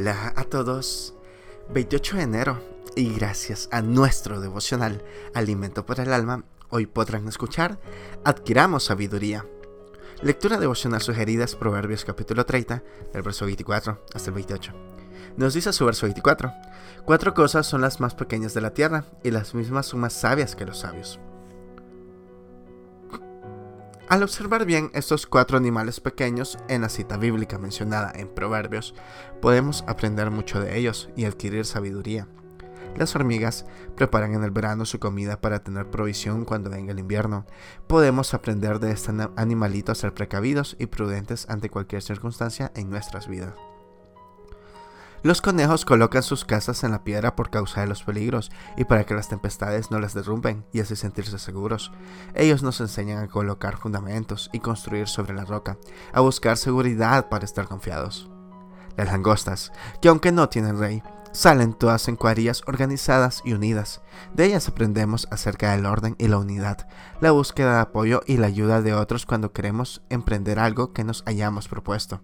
Hola a todos. 28 de enero y gracias a nuestro devocional Alimento para el Alma, hoy podrán escuchar Adquiramos sabiduría. Lectura devocional sugerida es Proverbios capítulo 30, del verso 24 hasta el 28. Nos dice su verso 24, Cuatro cosas son las más pequeñas de la tierra y las mismas son más sabias que los sabios. Al observar bien estos cuatro animales pequeños en la cita bíblica mencionada en Proverbios, podemos aprender mucho de ellos y adquirir sabiduría. Las hormigas preparan en el verano su comida para tener provisión cuando venga el invierno. Podemos aprender de este animalito a ser precavidos y prudentes ante cualquier circunstancia en nuestras vidas. Los conejos colocan sus casas en la piedra por causa de los peligros y para que las tempestades no las derrumben y así sentirse seguros. Ellos nos enseñan a colocar fundamentos y construir sobre la roca, a buscar seguridad para estar confiados. Las langostas, que aunque no tienen rey, salen todas en cuadrillas organizadas y unidas. De ellas aprendemos acerca del orden y la unidad, la búsqueda de apoyo y la ayuda de otros cuando queremos emprender algo que nos hayamos propuesto.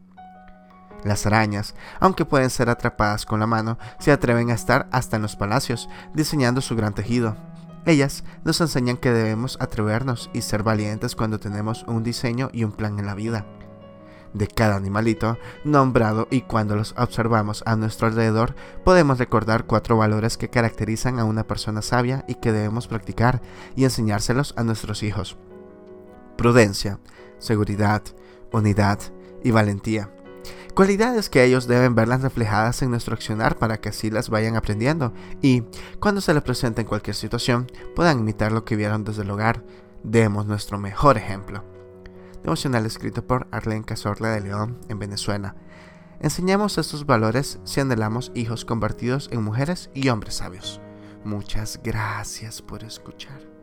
Las arañas, aunque pueden ser atrapadas con la mano, se atreven a estar hasta en los palacios, diseñando su gran tejido. Ellas nos enseñan que debemos atrevernos y ser valientes cuando tenemos un diseño y un plan en la vida. De cada animalito nombrado y cuando los observamos a nuestro alrededor, podemos recordar cuatro valores que caracterizan a una persona sabia y que debemos practicar y enseñárselos a nuestros hijos. Prudencia, seguridad, unidad y valentía. Cualidades que ellos deben verlas reflejadas en nuestro accionar para que así las vayan aprendiendo y, cuando se les presente en cualquier situación, puedan imitar lo que vieron desde el hogar. Demos nuestro mejor ejemplo. Devocional escrito por Arlene Cazorla de León en Venezuela. Enseñamos estos valores si anhelamos hijos convertidos en mujeres y hombres sabios. Muchas gracias por escuchar.